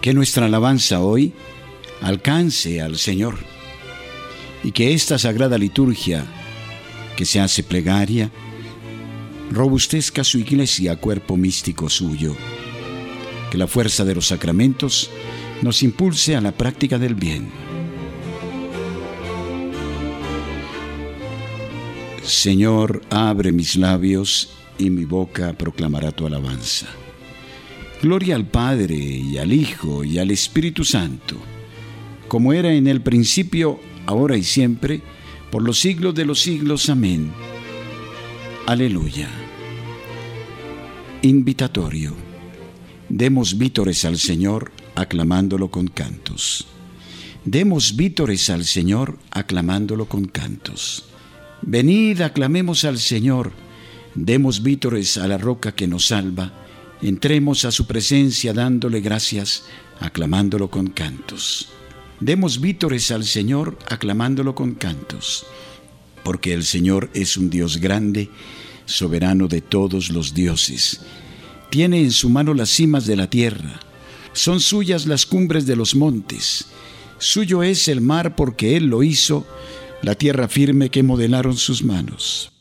Que nuestra alabanza hoy alcance al Señor y que esta sagrada liturgia que se hace plegaria robustezca su iglesia, cuerpo místico suyo. Que la fuerza de los sacramentos nos impulse a la práctica del bien. Señor, abre mis labios y mi boca proclamará tu alabanza. Gloria al Padre y al Hijo y al Espíritu Santo, como era en el principio, ahora y siempre, por los siglos de los siglos. Amén. Aleluya. Invitatorio. Demos vítores al Señor aclamándolo con cantos. Demos vítores al Señor aclamándolo con cantos. Venid, aclamemos al Señor, demos vítores a la roca que nos salva, entremos a su presencia dándole gracias, aclamándolo con cantos. Demos vítores al Señor aclamándolo con cantos, porque el Señor es un Dios grande, soberano de todos los dioses. Tiene en su mano las cimas de la tierra, son suyas las cumbres de los montes, suyo es el mar porque Él lo hizo, la tierra firme que modelaron sus manos.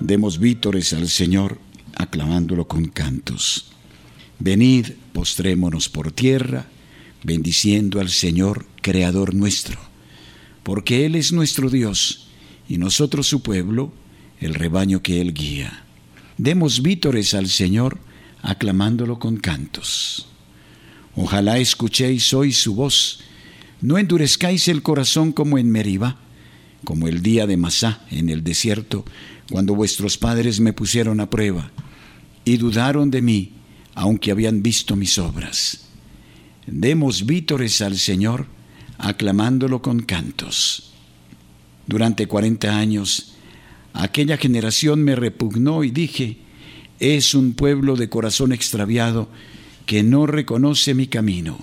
Demos vítores al Señor, aclamándolo con cantos. Venid, postrémonos por tierra, bendiciendo al Señor, Creador nuestro, porque Él es nuestro Dios y nosotros su pueblo, el rebaño que Él guía. Demos vítores al Señor, aclamándolo con cantos. Ojalá escuchéis hoy su voz, no endurezcáis el corazón como en Meribá como el día de Masá en el desierto, cuando vuestros padres me pusieron a prueba y dudaron de mí, aunque habían visto mis obras. Demos vítores al Señor, aclamándolo con cantos. Durante cuarenta años, aquella generación me repugnó y dije, es un pueblo de corazón extraviado que no reconoce mi camino.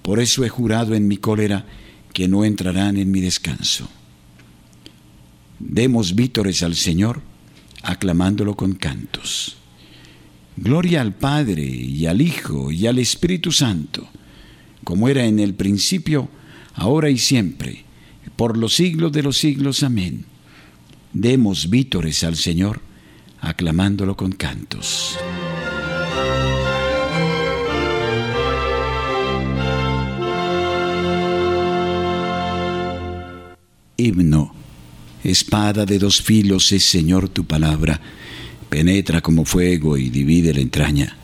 Por eso he jurado en mi cólera que no entrarán en mi descanso. Demos vítores al Señor, aclamándolo con cantos. Gloria al Padre y al Hijo y al Espíritu Santo, como era en el principio, ahora y siempre, por los siglos de los siglos. Amén. Demos vítores al Señor, aclamándolo con cantos. Himno Espada de dos filos es, Señor, tu palabra. Penetra como fuego y divide la entraña.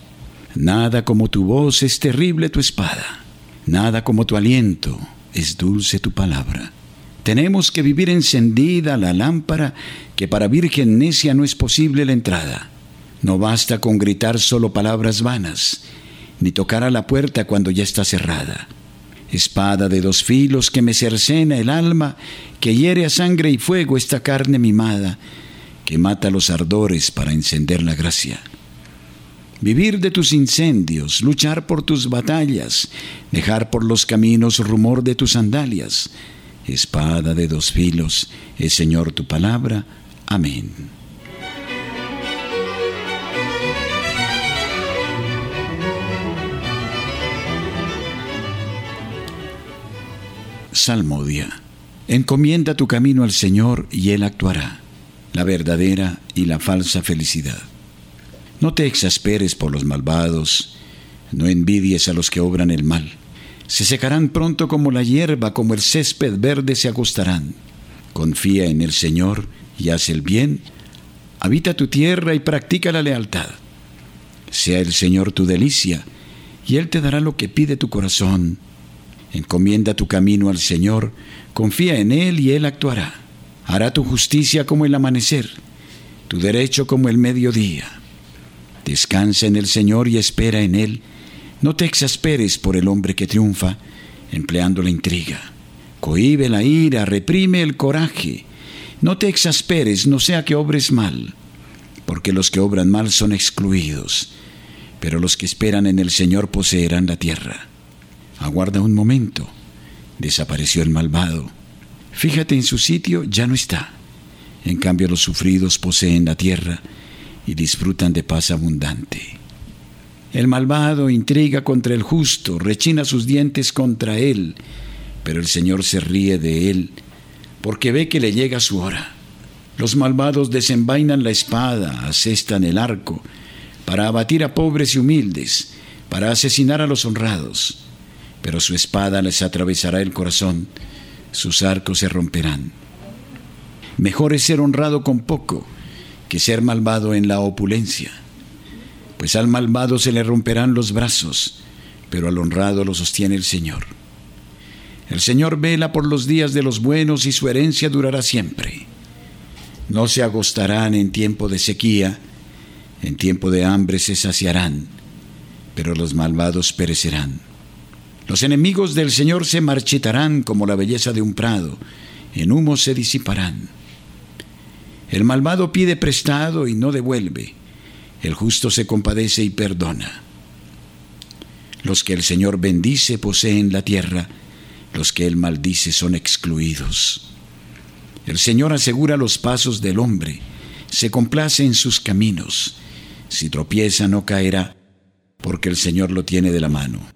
Nada como tu voz es terrible tu espada. Nada como tu aliento es dulce tu palabra. Tenemos que vivir encendida la lámpara, que para virgen necia no es posible la entrada. No basta con gritar solo palabras vanas, ni tocar a la puerta cuando ya está cerrada espada de dos filos que me cercena el alma, que hiere a sangre y fuego esta carne mimada, que mata los ardores para encender la gracia. Vivir de tus incendios, luchar por tus batallas, dejar por los caminos rumor de tus sandalias. Espada de dos filos, es Señor tu palabra. Amén. Salmodia. Encomienda tu camino al Señor y Él actuará, la verdadera y la falsa felicidad. No te exasperes por los malvados, no envidies a los que obran el mal. Se secarán pronto como la hierba, como el césped verde se acostarán. Confía en el Señor y haz el bien. Habita tu tierra y practica la lealtad. Sea el Señor tu delicia, y Él te dará lo que pide tu corazón Encomienda tu camino al Señor, confía en Él y Él actuará. Hará tu justicia como el amanecer, tu derecho como el mediodía. Descansa en el Señor y espera en Él. No te exasperes por el hombre que triunfa, empleando la intriga. Cohibe la ira, reprime el coraje. No te exasperes, no sea que obres mal, porque los que obran mal son excluidos, pero los que esperan en el Señor poseerán la tierra. Aguarda un momento. Desapareció el malvado. Fíjate en su sitio, ya no está. En cambio los sufridos poseen la tierra y disfrutan de paz abundante. El malvado intriga contra el justo, rechina sus dientes contra él, pero el Señor se ríe de él, porque ve que le llega su hora. Los malvados desenvainan la espada, asestan el arco, para abatir a pobres y humildes, para asesinar a los honrados. Pero su espada les atravesará el corazón, sus arcos se romperán. Mejor es ser honrado con poco que ser malvado en la opulencia. Pues al malvado se le romperán los brazos, pero al honrado lo sostiene el Señor. El Señor vela por los días de los buenos y su herencia durará siempre. No se agostarán en tiempo de sequía, en tiempo de hambre se saciarán, pero los malvados perecerán. Los enemigos del Señor se marchitarán como la belleza de un prado, en humo se disiparán. El malvado pide prestado y no devuelve, el justo se compadece y perdona. Los que el Señor bendice poseen la tierra, los que él maldice son excluidos. El Señor asegura los pasos del hombre, se complace en sus caminos. Si tropieza no caerá, porque el Señor lo tiene de la mano.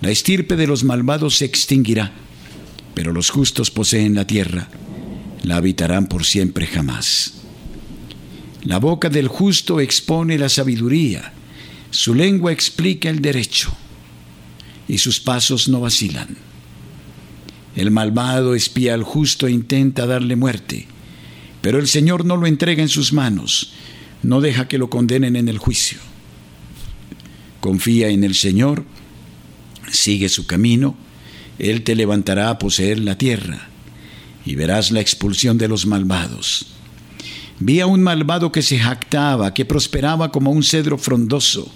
La estirpe de los malvados se extinguirá, pero los justos poseen la tierra, la habitarán por siempre jamás. La boca del justo expone la sabiduría, su lengua explica el derecho, y sus pasos no vacilan. El malvado espía al justo e intenta darle muerte, pero el Señor no lo entrega en sus manos, no deja que lo condenen en el juicio. Confía en el Señor, sigue su camino, Él te levantará a poseer la tierra, y verás la expulsión de los malvados. Vi a un malvado que se jactaba, que prosperaba como un cedro frondoso.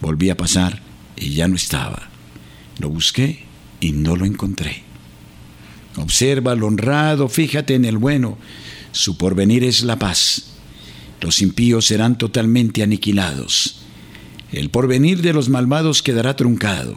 Volví a pasar y ya no estaba. Lo busqué y no lo encontré. Observa al honrado, fíjate en el bueno, su porvenir es la paz. Los impíos serán totalmente aniquilados. El porvenir de los malvados quedará truncado.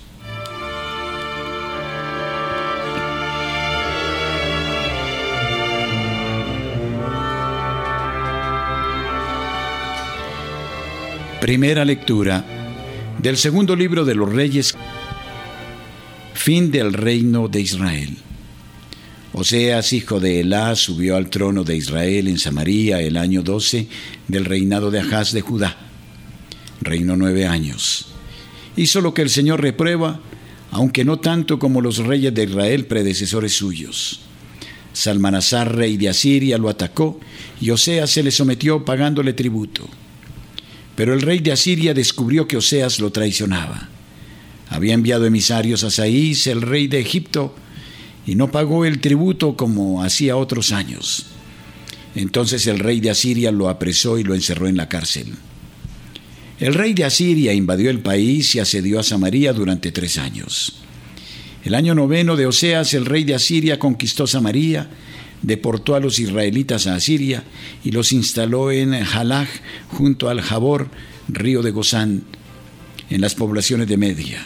Primera lectura del segundo libro de los Reyes, fin del reino de Israel. Oseas, hijo de Elá, subió al trono de Israel en Samaria el año 12 del reinado de Ahaz de Judá. Reinó nueve años. Hizo lo que el Señor reprueba, aunque no tanto como los reyes de Israel predecesores suyos. Salmanasar, rey de Asiria, lo atacó y Oseas se le sometió pagándole tributo. Pero el rey de Asiria descubrió que Oseas lo traicionaba. Había enviado emisarios a Saís, el rey de Egipto, y no pagó el tributo como hacía otros años. Entonces el rey de Asiria lo apresó y lo encerró en la cárcel. El rey de Asiria invadió el país y asedió a Samaria durante tres años. El año noveno de Oseas, el rey de Asiria conquistó Samaria, deportó a los israelitas a Asiria y los instaló en Halaj, junto al Jabor, río de Gozán, en las poblaciones de Media.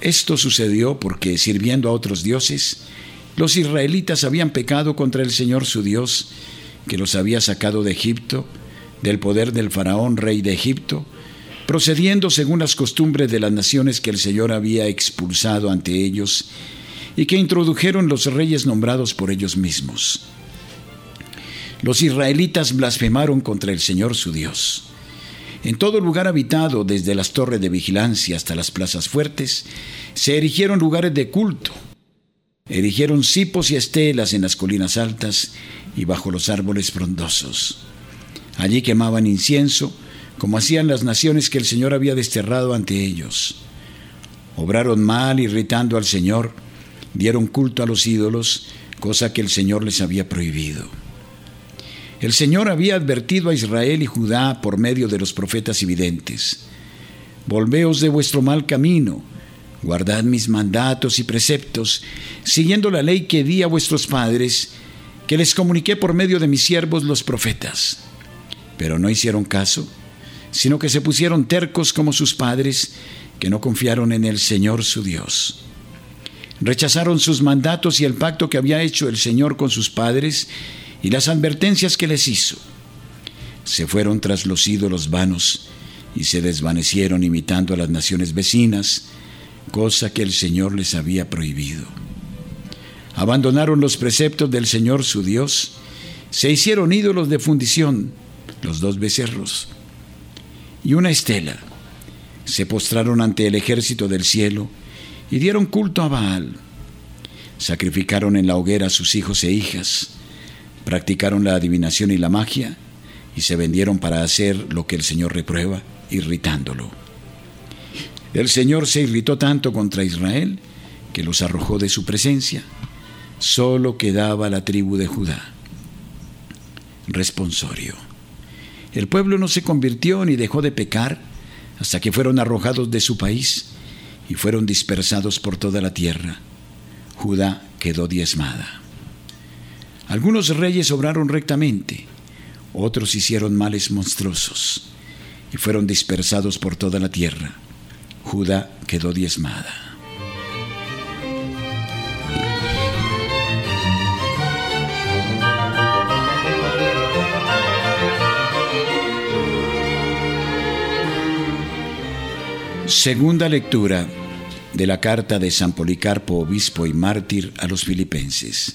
Esto sucedió porque, sirviendo a otros dioses, los israelitas habían pecado contra el Señor su Dios, que los había sacado de Egipto, del poder del faraón rey de Egipto, procediendo según las costumbres de las naciones que el Señor había expulsado ante ellos y que introdujeron los reyes nombrados por ellos mismos. Los israelitas blasfemaron contra el Señor su Dios. En todo lugar habitado, desde las torres de vigilancia hasta las plazas fuertes, se erigieron lugares de culto. Erigieron cipos y estelas en las colinas altas y bajo los árboles frondosos. Allí quemaban incienso, como hacían las naciones que el Señor había desterrado ante ellos. Obraron mal, irritando al Señor, dieron culto a los ídolos, cosa que el Señor les había prohibido. El Señor había advertido a Israel y Judá por medio de los profetas y videntes. Volveos de vuestro mal camino, guardad mis mandatos y preceptos, siguiendo la ley que di a vuestros padres, que les comuniqué por medio de mis siervos los profetas. Pero no hicieron caso, sino que se pusieron tercos como sus padres, que no confiaron en el Señor su Dios. Rechazaron sus mandatos y el pacto que había hecho el Señor con sus padres, y las advertencias que les hizo. Se fueron tras los ídolos vanos y se desvanecieron imitando a las naciones vecinas, cosa que el Señor les había prohibido. Abandonaron los preceptos del Señor su Dios, se hicieron ídolos de fundición, los dos becerros, y una estela. Se postraron ante el ejército del cielo y dieron culto a Baal. Sacrificaron en la hoguera a sus hijos e hijas practicaron la adivinación y la magia y se vendieron para hacer lo que el Señor reprueba, irritándolo. El Señor se irritó tanto contra Israel que los arrojó de su presencia. Solo quedaba la tribu de Judá. Responsorio. El pueblo no se convirtió ni dejó de pecar hasta que fueron arrojados de su país y fueron dispersados por toda la tierra. Judá quedó diezmada. Algunos reyes obraron rectamente, otros hicieron males monstruosos y fueron dispersados por toda la tierra. Judá quedó diezmada. Segunda lectura de la carta de San Policarpo, obispo y mártir a los filipenses.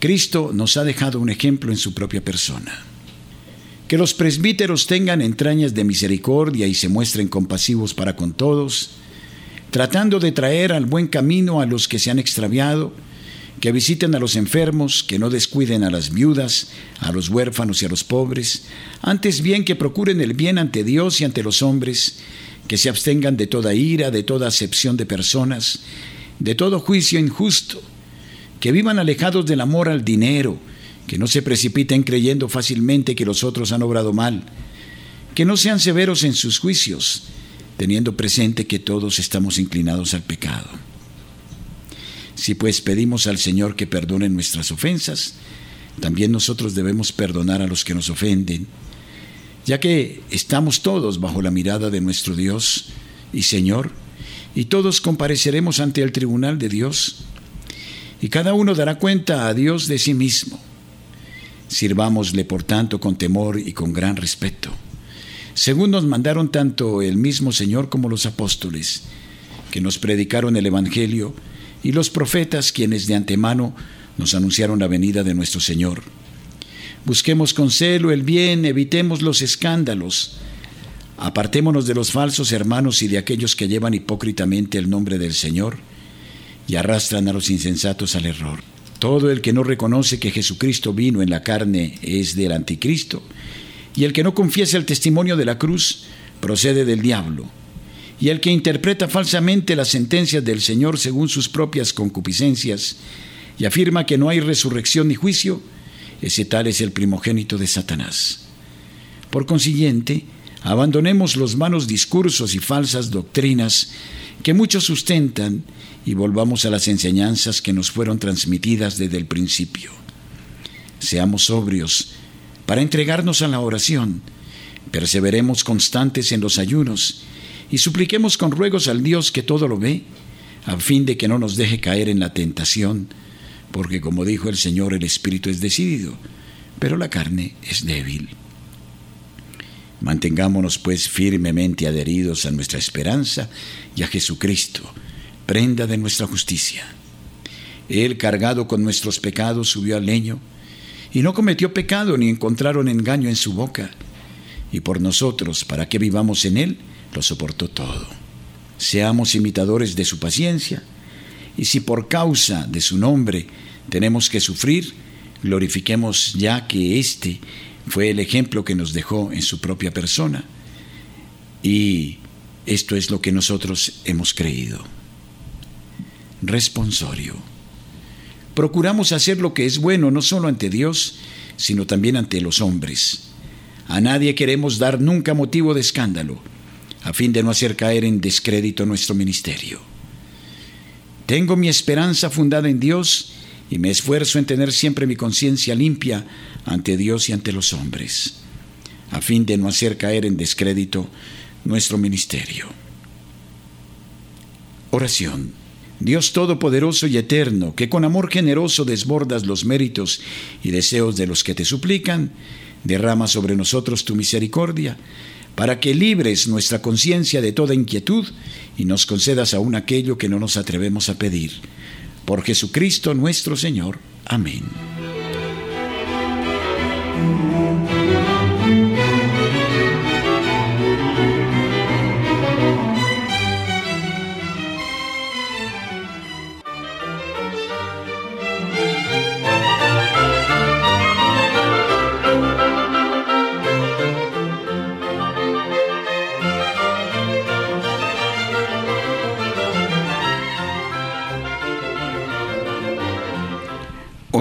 Cristo nos ha dejado un ejemplo en su propia persona. Que los presbíteros tengan entrañas de misericordia y se muestren compasivos para con todos, tratando de traer al buen camino a los que se han extraviado, que visiten a los enfermos, que no descuiden a las viudas, a los huérfanos y a los pobres, antes bien que procuren el bien ante Dios y ante los hombres, que se abstengan de toda ira, de toda acepción de personas, de todo juicio injusto, que vivan alejados del amor al dinero, que no se precipiten creyendo fácilmente que los otros han obrado mal, que no sean severos en sus juicios, teniendo presente que todos estamos inclinados al pecado. Si pues pedimos al Señor que perdone nuestras ofensas, también nosotros debemos perdonar a los que nos ofenden, ya que estamos todos bajo la mirada de nuestro Dios y Señor, y todos compareceremos ante el tribunal de Dios y cada uno dará cuenta a Dios de sí mismo. Sirvámosle, por tanto, con temor y con gran respeto, según nos mandaron tanto el mismo Señor como los apóstoles, que nos predicaron el Evangelio, y los profetas quienes de antemano nos anunciaron la venida de nuestro Señor. Busquemos con celo el bien, evitemos los escándalos, apartémonos de los falsos hermanos y de aquellos que llevan hipócritamente el nombre del Señor, y arrastran a los insensatos al error. Todo el que no reconoce que Jesucristo vino en la carne es del anticristo, y el que no confiesa el testimonio de la cruz procede del diablo, y el que interpreta falsamente las sentencias del Señor según sus propias concupiscencias, y afirma que no hay resurrección ni juicio, ese tal es el primogénito de Satanás. Por consiguiente, abandonemos los vanos discursos y falsas doctrinas que muchos sustentan y volvamos a las enseñanzas que nos fueron transmitidas desde el principio. Seamos sobrios para entregarnos a la oración, perseveremos constantes en los ayunos y supliquemos con ruegos al Dios que todo lo ve, a fin de que no nos deje caer en la tentación, porque como dijo el Señor, el Espíritu es decidido, pero la carne es débil. Mantengámonos pues firmemente adheridos a nuestra esperanza y a Jesucristo, prenda de nuestra justicia. Él, cargado con nuestros pecados, subió al leño, y no cometió pecado ni encontraron engaño en su boca. y por nosotros, para que vivamos en Él, lo soportó todo. Seamos imitadores de su paciencia, y si por causa de su nombre tenemos que sufrir, glorifiquemos ya que este fue el ejemplo que nos dejó en su propia persona. Y esto es lo que nosotros hemos creído. Responsorio. Procuramos hacer lo que es bueno no solo ante Dios, sino también ante los hombres. A nadie queremos dar nunca motivo de escándalo, a fin de no hacer caer en descrédito nuestro ministerio. Tengo mi esperanza fundada en Dios y me esfuerzo en tener siempre mi conciencia limpia ante Dios y ante los hombres, a fin de no hacer caer en descrédito nuestro ministerio. Oración. Dios Todopoderoso y Eterno, que con amor generoso desbordas los méritos y deseos de los que te suplican, derrama sobre nosotros tu misericordia, para que libres nuestra conciencia de toda inquietud y nos concedas aún aquello que no nos atrevemos a pedir. Por Jesucristo nuestro Señor. Amén.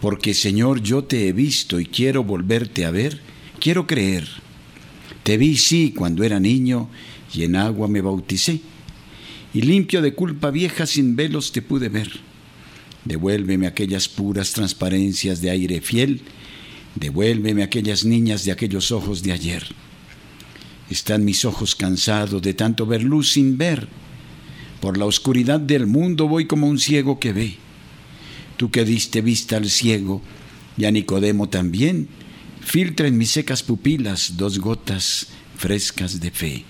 porque Señor yo te he visto y quiero volverte a ver, quiero creer. Te vi sí cuando era niño y en agua me bauticé, y limpio de culpa vieja sin velos te pude ver. Devuélveme aquellas puras transparencias de aire fiel, devuélveme aquellas niñas de aquellos ojos de ayer. Están mis ojos cansados de tanto ver luz sin ver. Por la oscuridad del mundo voy como un ciego que ve tú que diste vista al ciego y a Nicodemo también, filtra en mis secas pupilas dos gotas frescas de fe.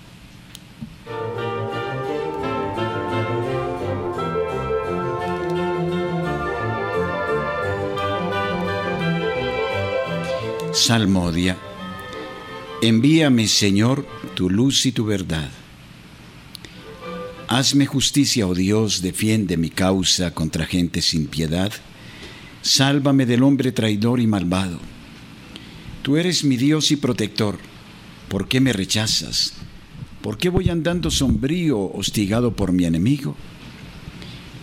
Salmodia. Envíame, Señor, tu luz y tu verdad Hazme justicia, oh Dios, defiende mi causa contra gente sin piedad. Sálvame del hombre traidor y malvado. Tú eres mi Dios y protector. ¿Por qué me rechazas? ¿Por qué voy andando sombrío, hostigado por mi enemigo?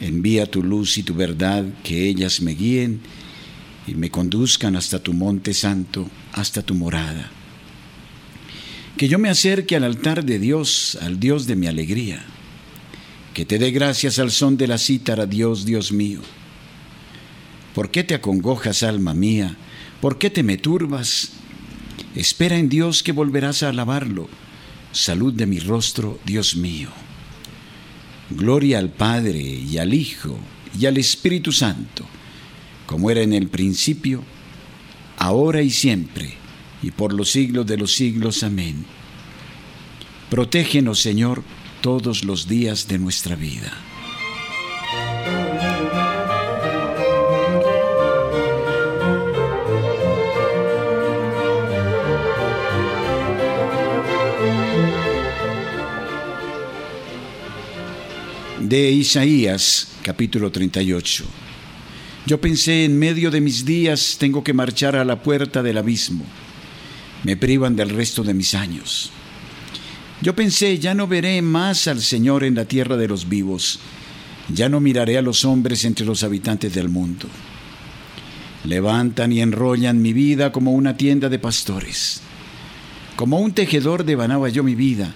Envía tu luz y tu verdad, que ellas me guíen y me conduzcan hasta tu monte santo, hasta tu morada. Que yo me acerque al altar de Dios, al Dios de mi alegría que te dé gracias al son de la cítara, Dios, Dios mío. ¿Por qué te acongojas, alma mía? ¿Por qué te me turbas? Espera en Dios que volverás a alabarlo. Salud de mi rostro, Dios mío. Gloria al Padre y al Hijo y al Espíritu Santo, como era en el principio, ahora y siempre, y por los siglos de los siglos. Amén. Protégenos, Señor, todos los días de nuestra vida. De Isaías, capítulo 38. Yo pensé, en medio de mis días tengo que marchar a la puerta del abismo. Me privan del resto de mis años. Yo pensé, ya no veré más al Señor en la tierra de los vivos, ya no miraré a los hombres entre los habitantes del mundo. Levantan y enrollan mi vida como una tienda de pastores. Como un tejedor devanaba yo mi vida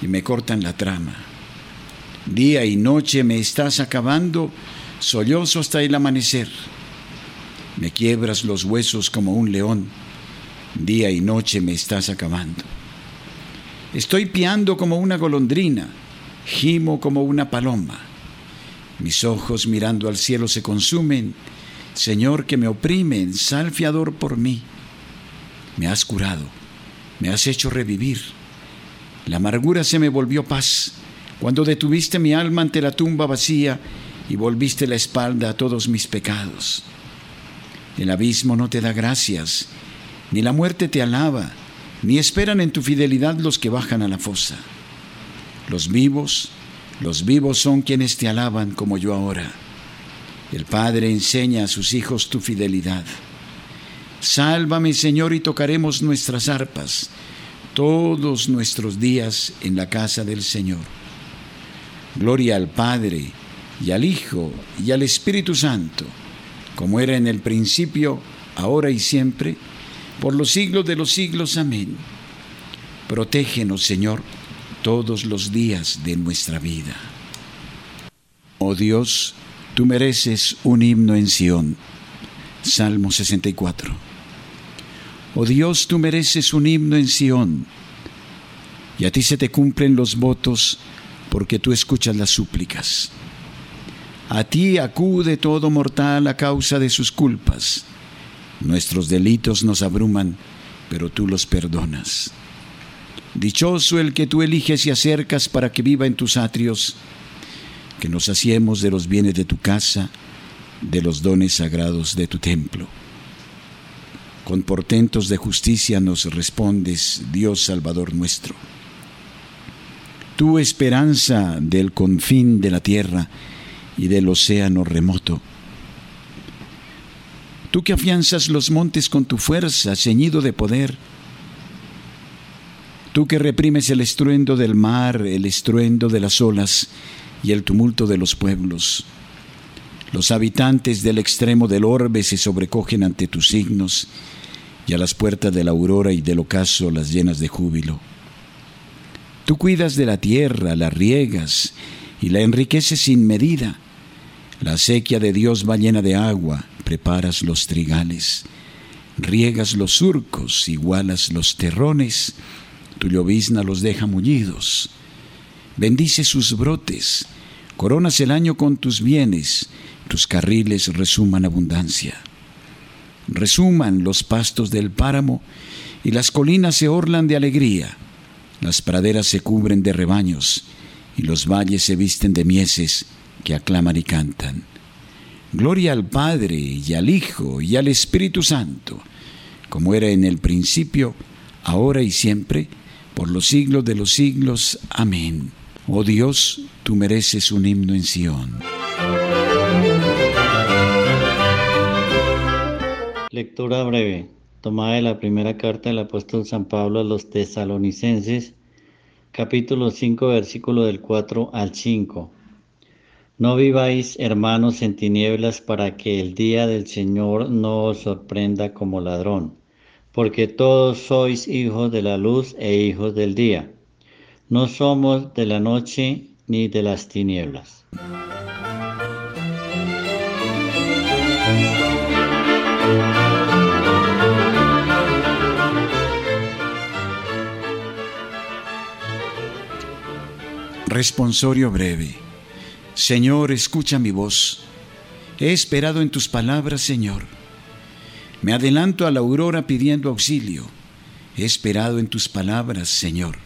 y me cortan la trama. Día y noche me estás acabando, sollozo hasta el amanecer. Me quiebras los huesos como un león. Día y noche me estás acabando. Estoy piando como una golondrina, gimo como una paloma. Mis ojos mirando al cielo se consumen. Señor, que me oprimen, sal fiador por mí. Me has curado, me has hecho revivir. La amargura se me volvió paz cuando detuviste mi alma ante la tumba vacía y volviste la espalda a todos mis pecados. El abismo no te da gracias, ni la muerte te alaba, ni esperan en tu fidelidad los que bajan a la fosa. Los vivos, los vivos son quienes te alaban como yo ahora. El Padre enseña a sus hijos tu fidelidad. Sálvame, Señor, y tocaremos nuestras arpas todos nuestros días en la casa del Señor. Gloria al Padre, y al Hijo, y al Espíritu Santo, como era en el principio, ahora y siempre, por los siglos de los siglos. Amén. Protégenos, Señor, todos los días de nuestra vida. Oh Dios, tú mereces un himno en Sión. Salmo 64. Oh Dios, tú mereces un himno en Sión, y a ti se te cumplen los votos porque tú escuchas las súplicas. A ti acude todo mortal a causa de sus culpas. Nuestros delitos nos abruman, pero tú los perdonas. Dichoso el que tú eliges y acercas para que viva en tus atrios, que nos hacemos de los bienes de tu casa, de los dones sagrados de tu templo. Con portentos de justicia nos respondes, Dios Salvador nuestro. Tu esperanza del confín de la tierra y del océano remoto. Tú que afianzas los montes con tu fuerza, ceñido de poder, Tú que reprimes el estruendo del mar, el estruendo de las olas y el tumulto de los pueblos. Los habitantes del extremo del orbe se sobrecogen ante tus signos, y a las puertas de la aurora y del ocaso las llenas de júbilo. Tú cuidas de la tierra, la riegas y la enriqueces sin medida. La sequía de Dios va llena de agua, preparas los trigales, riegas los surcos, igualas los terrones, tu llovizna los deja mullidos. Bendice sus brotes, coronas el año con tus bienes, tus carriles resuman abundancia. Resuman los pastos del páramo y las colinas se orlan de alegría. Las praderas se cubren de rebaños y los valles se visten de mieses que aclaman y cantan. Gloria al Padre y al Hijo y al Espíritu Santo, como era en el principio, ahora y siempre, por los siglos de los siglos. Amén. Oh Dios, tú mereces un himno en Sión. Lectura breve, tomada de la primera carta del apóstol San Pablo a los tesalonicenses, capítulo 5, versículo del 4 al 5. No viváis, hermanos, en tinieblas para que el día del Señor no os sorprenda como ladrón porque todos sois hijos de la luz e hijos del día. No somos de la noche ni de las tinieblas. Responsorio breve. Señor, escucha mi voz. He esperado en tus palabras, Señor. Me adelanto a la aurora pidiendo auxilio. He esperado en tus palabras, Señor.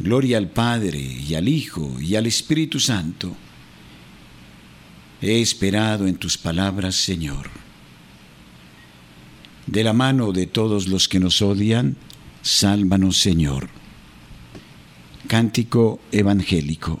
Gloria al Padre y al Hijo y al Espíritu Santo. He esperado en tus palabras, Señor. De la mano de todos los que nos odian, sálvanos, Señor. Cántico evangélico.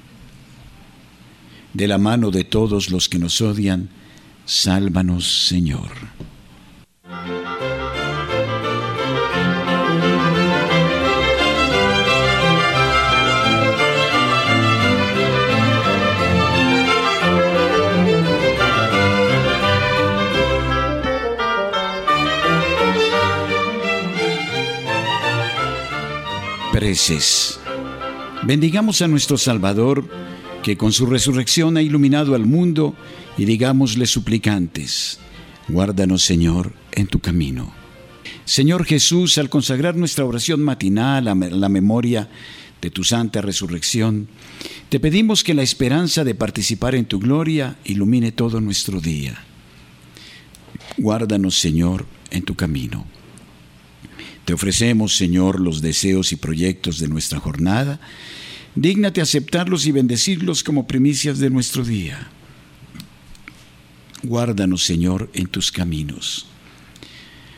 De la mano de todos los que nos odian, sálvanos, Señor. Bendigamos a nuestro Salvador, que con su resurrección ha iluminado al mundo, y digámosle suplicantes, guárdanos Señor en tu camino. Señor Jesús, al consagrar nuestra oración matinal a la memoria de tu santa resurrección, te pedimos que la esperanza de participar en tu gloria ilumine todo nuestro día. Guárdanos, Señor, en tu camino. Te ofrecemos, Señor, los deseos y proyectos de nuestra jornada. Dígnate aceptarlos y bendecirlos como primicias de nuestro día. Guárdanos, Señor, en tus caminos.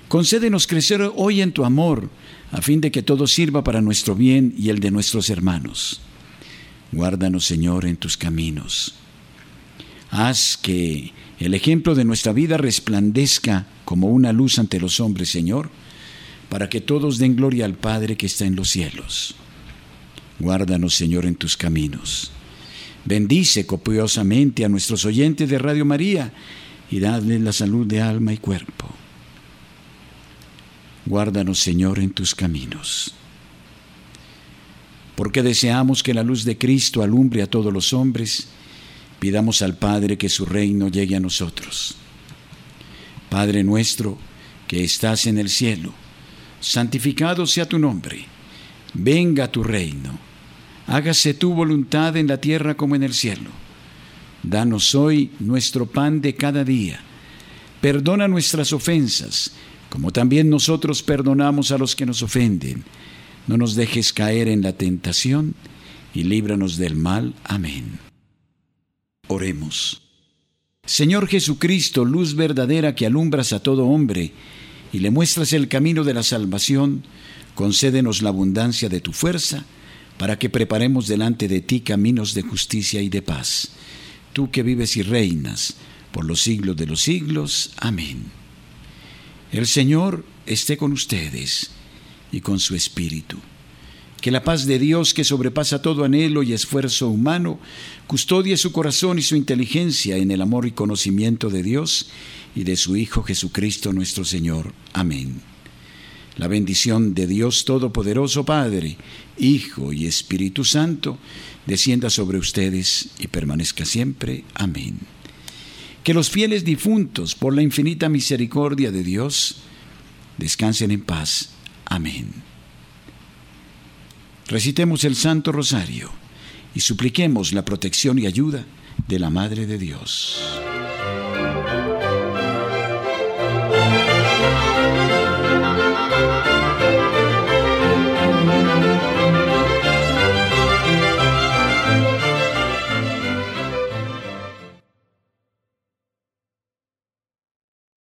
Concédenos crecer hoy en tu amor, a fin de que todo sirva para nuestro bien y el de nuestros hermanos. Guárdanos, Señor, en tus caminos. Haz que el ejemplo de nuestra vida resplandezca como una luz ante los hombres, Señor para que todos den gloria al Padre que está en los cielos. Guárdanos, Señor, en tus caminos. Bendice copiosamente a nuestros oyentes de Radio María y dadles la salud de alma y cuerpo. Guárdanos, Señor, en tus caminos. Porque deseamos que la luz de Cristo alumbre a todos los hombres, pidamos al Padre que su reino llegue a nosotros. Padre nuestro, que estás en el cielo, santificado sea tu nombre, venga tu reino, hágase tu voluntad en la tierra como en el cielo. Danos hoy nuestro pan de cada día, perdona nuestras ofensas, como también nosotros perdonamos a los que nos ofenden. No nos dejes caer en la tentación y líbranos del mal. Amén. Oremos. Señor Jesucristo, luz verdadera que alumbras a todo hombre, y le muestras el camino de la salvación, concédenos la abundancia de tu fuerza, para que preparemos delante de ti caminos de justicia y de paz. Tú que vives y reinas por los siglos de los siglos. Amén. El Señor esté con ustedes y con su Espíritu. Que la paz de Dios, que sobrepasa todo anhelo y esfuerzo humano, custodie su corazón y su inteligencia en el amor y conocimiento de Dios y de su Hijo Jesucristo nuestro Señor. Amén. La bendición de Dios Todopoderoso, Padre, Hijo y Espíritu Santo, descienda sobre ustedes y permanezca siempre. Amén. Que los fieles difuntos, por la infinita misericordia de Dios, descansen en paz. Amén. Recitemos el Santo Rosario y supliquemos la protección y ayuda de la Madre de Dios.